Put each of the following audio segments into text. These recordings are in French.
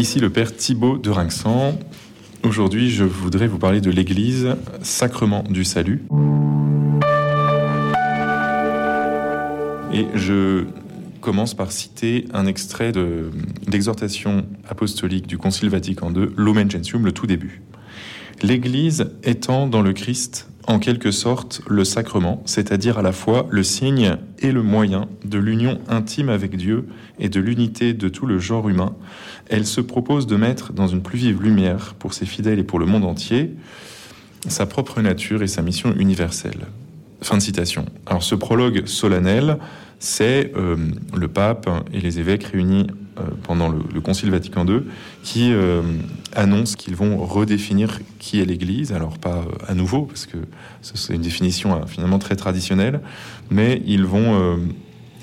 Ici le Père Thibaut de Rinxan. Aujourd'hui, je voudrais vous parler de l'Église, sacrement du salut. Et je commence par citer un extrait d'exhortation apostolique du Concile Vatican II, Lumen Gentium, le tout début. L'Église étant dans le Christ en quelque sorte le sacrement, c'est-à-dire à la fois le signe et le moyen de l'union intime avec Dieu et de l'unité de tout le genre humain, elle se propose de mettre dans une plus vive lumière pour ses fidèles et pour le monde entier sa propre nature et sa mission universelle. Fin de citation. Alors ce prologue solennel, c'est euh, le pape et les évêques réunis pendant le, Concile Vatican II qui euh, annoncent qu'ils vont redéfinir qui est l'Église. Alors pas à nouveau, parce que c'est une définition finalement très traditionnelle, mais ils vont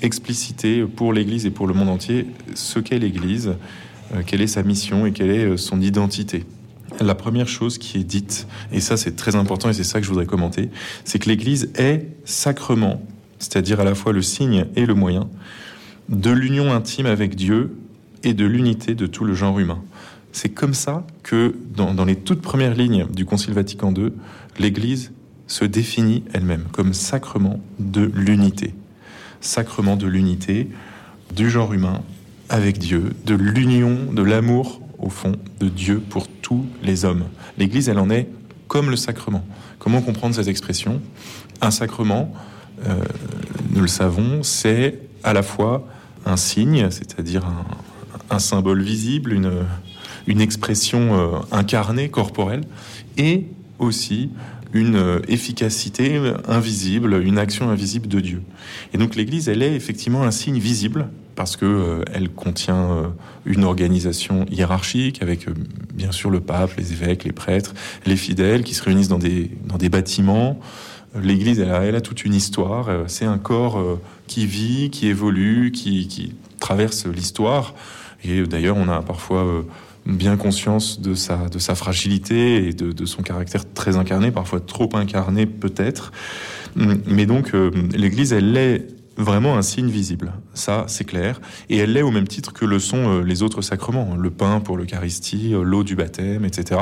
expliciter pour l'Église et pour le monde entier ce qu'est l'Église, quelle est sa mission et quelle est son identité. La première chose qui est dite, et ça c'est très important et c'est ça que je voudrais commenter, c'est que l'Église est sacrement c'est-à-dire à la fois le signe et le moyen, de l'union intime avec Dieu et de l'unité de tout le genre humain. C'est comme ça que, dans, les toutes premières lignes du Concile Vatican II, l'Église se définit elle-même comme sacrement de l'unité. Sacrement de l'unité du genre humain avec Dieu, de l'union, de l'amour, au fond, de Dieu pour tous les hommes. L'Église, elle en est comme le sacrement. Comment comprendre cette expression? Un sacrement, euh, nous le savons, c'est à la fois un signe, c'est-à-dire un, symbole visible, une, une expression euh, incarnée, corporelle, et aussi une euh, efficacité invisible, une action invisible de Dieu. Et donc l'Église, elle est effectivement un signe visible parce que elle contient une organisation hiérarchique avec bien sûr le pape, les évêques, les prêtres, les fidèles qui se réunissent dans des dans des bâtiments L'Église, elle, a toute une histoire. Euh, c'est un corps euh, qui vit, qui évolue, qui, traverse l'histoire. Et d'ailleurs, on a parfois euh, bien conscience de sa, fragilité et de, son caractère très incarné, parfois trop incarné peut-être. Hum, mais donc, l'Église, elle est vraiment un signe visible. Ça, c'est clair. Et elle l'est au même titre que le sont les autres sacrements. Le pain pour l'Eucharistie, l'eau du baptême, etc.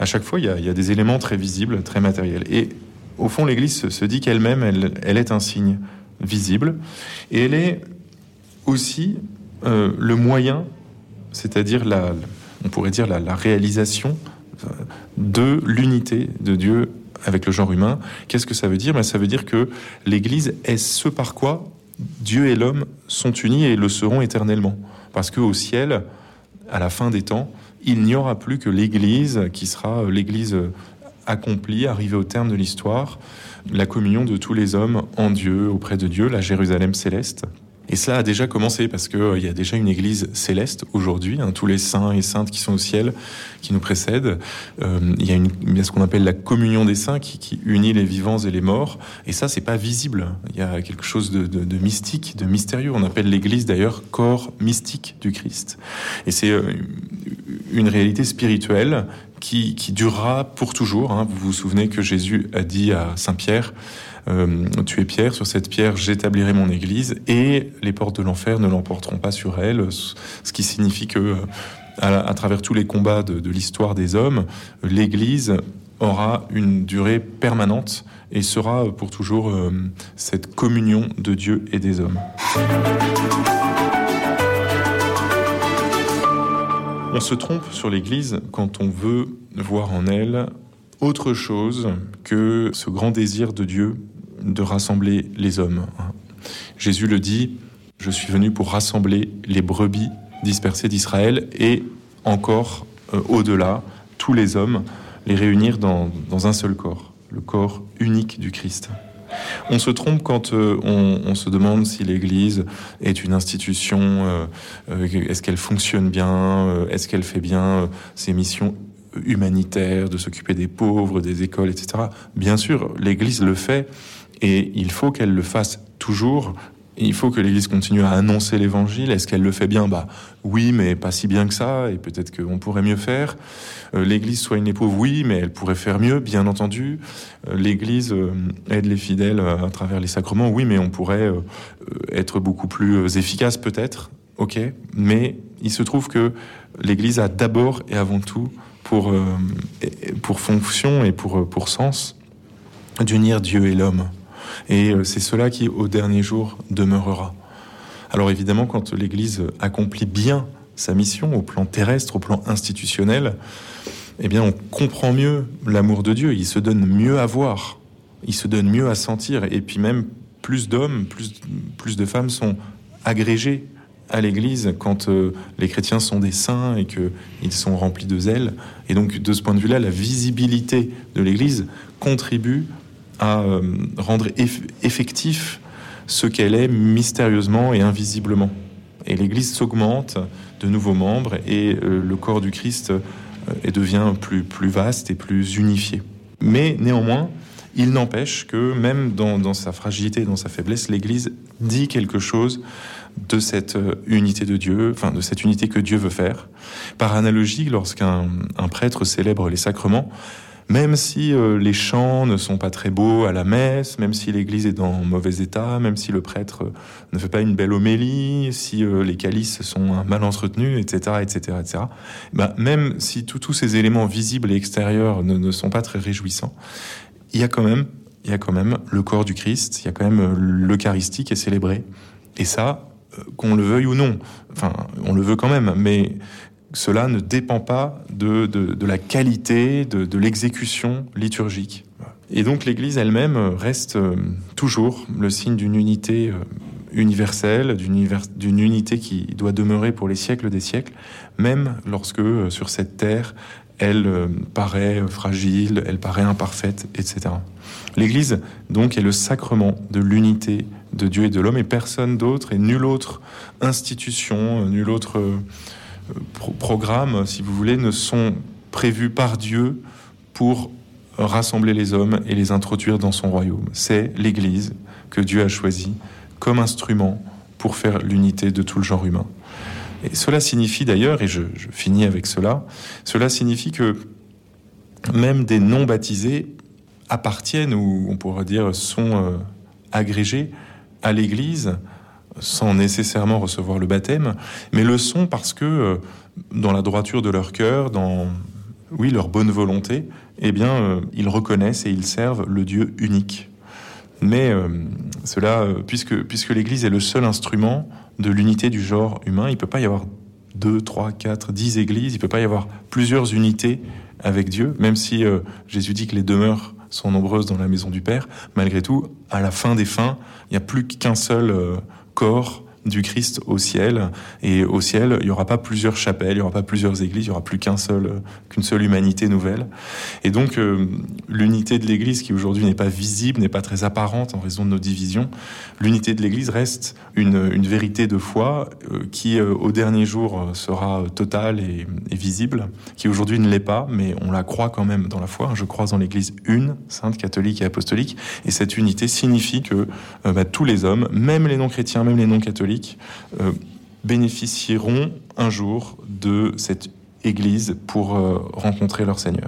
À chaque fois, il y, a, des éléments très visibles, très matériels. Et au fond, l'Église se dit qu'elle-même, elle, est un signe visible, et elle est aussi euh, le moyen, c'est-à-dire on pourrait dire la, réalisation euh, de l'unité de Dieu avec le genre humain. Qu'est-ce que ça veut dire? Ben, Ça veut dire que l'Église est ce par quoi Dieu et l'homme sont unis et le seront éternellement. Parce qu'au ciel, à la fin des temps, il n'y aura plus que l'Église qui sera l'Église accompli, arrivé au terme de l'histoire, la communion de tous les hommes en Dieu, auprès de Dieu, la Jérusalem céleste. Et cela a déjà commencé parce qu'il euh, y a déjà une église céleste aujourd'hui, hein, tous les saints et saintes qui sont au ciel, qui nous précèdent. Euh, il y a, une, ce qu'on appelle la communion des saints qui, unit les vivants et les morts. Et ça, c'est pas visible. Il y a quelque chose de, mystique, de mystérieux. On appelle l'église d'ailleurs corps mystique du Christ. Et c'est euh, une réalité spirituelle qui, durera pour toujours. Hein. Vous vous souvenez que Jésus a dit à Saint Pierre, euh, tu es Pierre, sur cette pierre j'établirai mon Église et les portes de l'enfer ne l'emporteront pas sur elle, ce qui signifie que à, travers tous les combats de, l'histoire des hommes, l'Église aura une durée permanente et sera pour toujours euh, cette communion de Dieu et des hommes. On se trompe sur l'Église quand on veut voir en elle autre chose que ce grand désir de Dieu de rassembler les hommes. Jésus le dit, je suis venu pour rassembler les brebis dispersées d'Israël et encore euh, au-delà, tous les hommes, les réunir dans un seul corps, le corps unique du Christ. On se trompe quand euh, on, se demande si l'Église est une institution, euh, euh, est-ce qu'elle fonctionne bien, est-ce qu'elle fait bien ses missions humanitaires, de s'occuper des pauvres, des écoles, etc. Bien sûr, l'Église le fait et il faut qu'elle le fasse toujours il faut que l'Église continue à annoncer l'Évangile. Est-ce qu'elle le fait bien? Bah oui, mais pas si bien que ça, et peut-être qu'on pourrait mieux faire. Euh, L'Église soit une pauvre, oui, mais elle pourrait faire mieux, bien entendu. Euh, L'Église euh, aide les fidèles à travers les sacrements, oui, mais on pourrait être beaucoup plus efficace peut-être. ok, mais il se trouve que l'Église a d'abord et avant tout pour, pour fonction et pour, pour sens d'unir Dieu et l'homme. Et euh, c'est cela qui, au dernier jour, demeurera. Alors évidemment, quand l'Église accomplit bien sa mission au plan terrestre, au plan institutionnel, eh bien, on comprend mieux l'amour de Dieu. Il se donne mieux à voir, il se donne mieux à sentir, et puis même plus d'hommes, plus, plus de femmes sont agrégés à l'Église quand euh, les chrétiens sont des saints et qu'ils sont remplis de zèle. Et donc, de ce point de vue-là, la visibilité de l'Église contribue à euh, rendre effectif ce qu'elle est mystérieusement et invisiblement. Et l'Église s'augmente de nouveaux membres et euh, le corps du Christ devient plus, vaste et plus unifié. Mais néanmoins, il n'empêche que même dans, dans, sa fragilité, dans sa faiblesse, l'Église dit quelque chose de cette euh, unité de Dieu, enfin de cette unité que Dieu veut faire. Par analogie, lorsqu'un prêtre célèbre les sacrements, même si euh, les chants ne sont pas très beaux à la messe, même si l'église est dans mauvais état, même si le prêtre euh, ne fait pas une belle homélie, si les calices sont mal entretenus, etc., etc., etc., bah, même si tous ces éléments visibles et extérieurs ne, ne sont pas très réjouissants, il y a quand même, il y a quand même le corps du Christ, il y a quand même l'Eucharistie qui est célébrée. Et ça, qu'on le veuille ou non. Enfin, on le veut quand même, mais cela ne dépend pas de, la qualité de, l'exécution liturgique. Et donc l'Église elle-même reste euh, toujours le signe d'une unité euh, universelle, d'une unité qui doit demeurer pour les siècles des siècles, même lorsque euh, sur cette terre elle paraît fragile, elle paraît imparfaite, etc. L'Église, donc, est le sacrement de l'unité de Dieu et de l'homme, et personne d'autre, et nulle autre institution, nul autre euh, programme, si vous voulez, ne sont prévus par Dieu pour rassembler les hommes et les introduire dans son royaume. C'est l'Église que Dieu a choisie comme instrument pour faire l'unité de tout le genre humain. Et cela signifie d'ailleurs, et je, je, finis avec cela, cela signifie que même des non-baptisés appartiennent, ou on pourrait dire sont euh, agrégés à l'Église sans nécessairement recevoir le baptême, mais le sont parce que euh, dans la droiture de leur cœur, dans oui leur bonne volonté, eh bien euh, ils reconnaissent et ils servent le Dieu unique. Mais cela, puisque puisque l'Église est le seul instrument de l'unité du genre humain, il peut pas y avoir deux, trois, quatre, dix églises, il peut pas y avoir plusieurs unités avec Dieu, même si Jésus dit que les demeures sont nombreuses dans la maison du Père, malgré tout, à la fin des fins, il n'y a plus qu'un seul euh, corps du Christ au ciel. Et au ciel, il n'y aura pas plusieurs chapelles, il n'y aura pas plusieurs églises, il n'y aura plus qu'un seul, qu'une seule humanité nouvelle. Et donc, euh, l'unité de l'Église, qui aujourd'hui n'est pas visible, n'est pas très apparente en raison de nos divisions, l'unité de l'Église reste une, vérité de foi euh, qui, euh, au dernier jour, sera totale et, visible, qui aujourd'hui ne l'est pas, mais on la croit quand même dans la foi. Je crois en l'Église une, sainte, catholique et apostolique. Et cette unité signifie que bah, tous les hommes, même les non-chrétiens, même les non-catholiques, euh, bénéficieront un jour de cette Église pour euh, rencontrer leur Seigneur.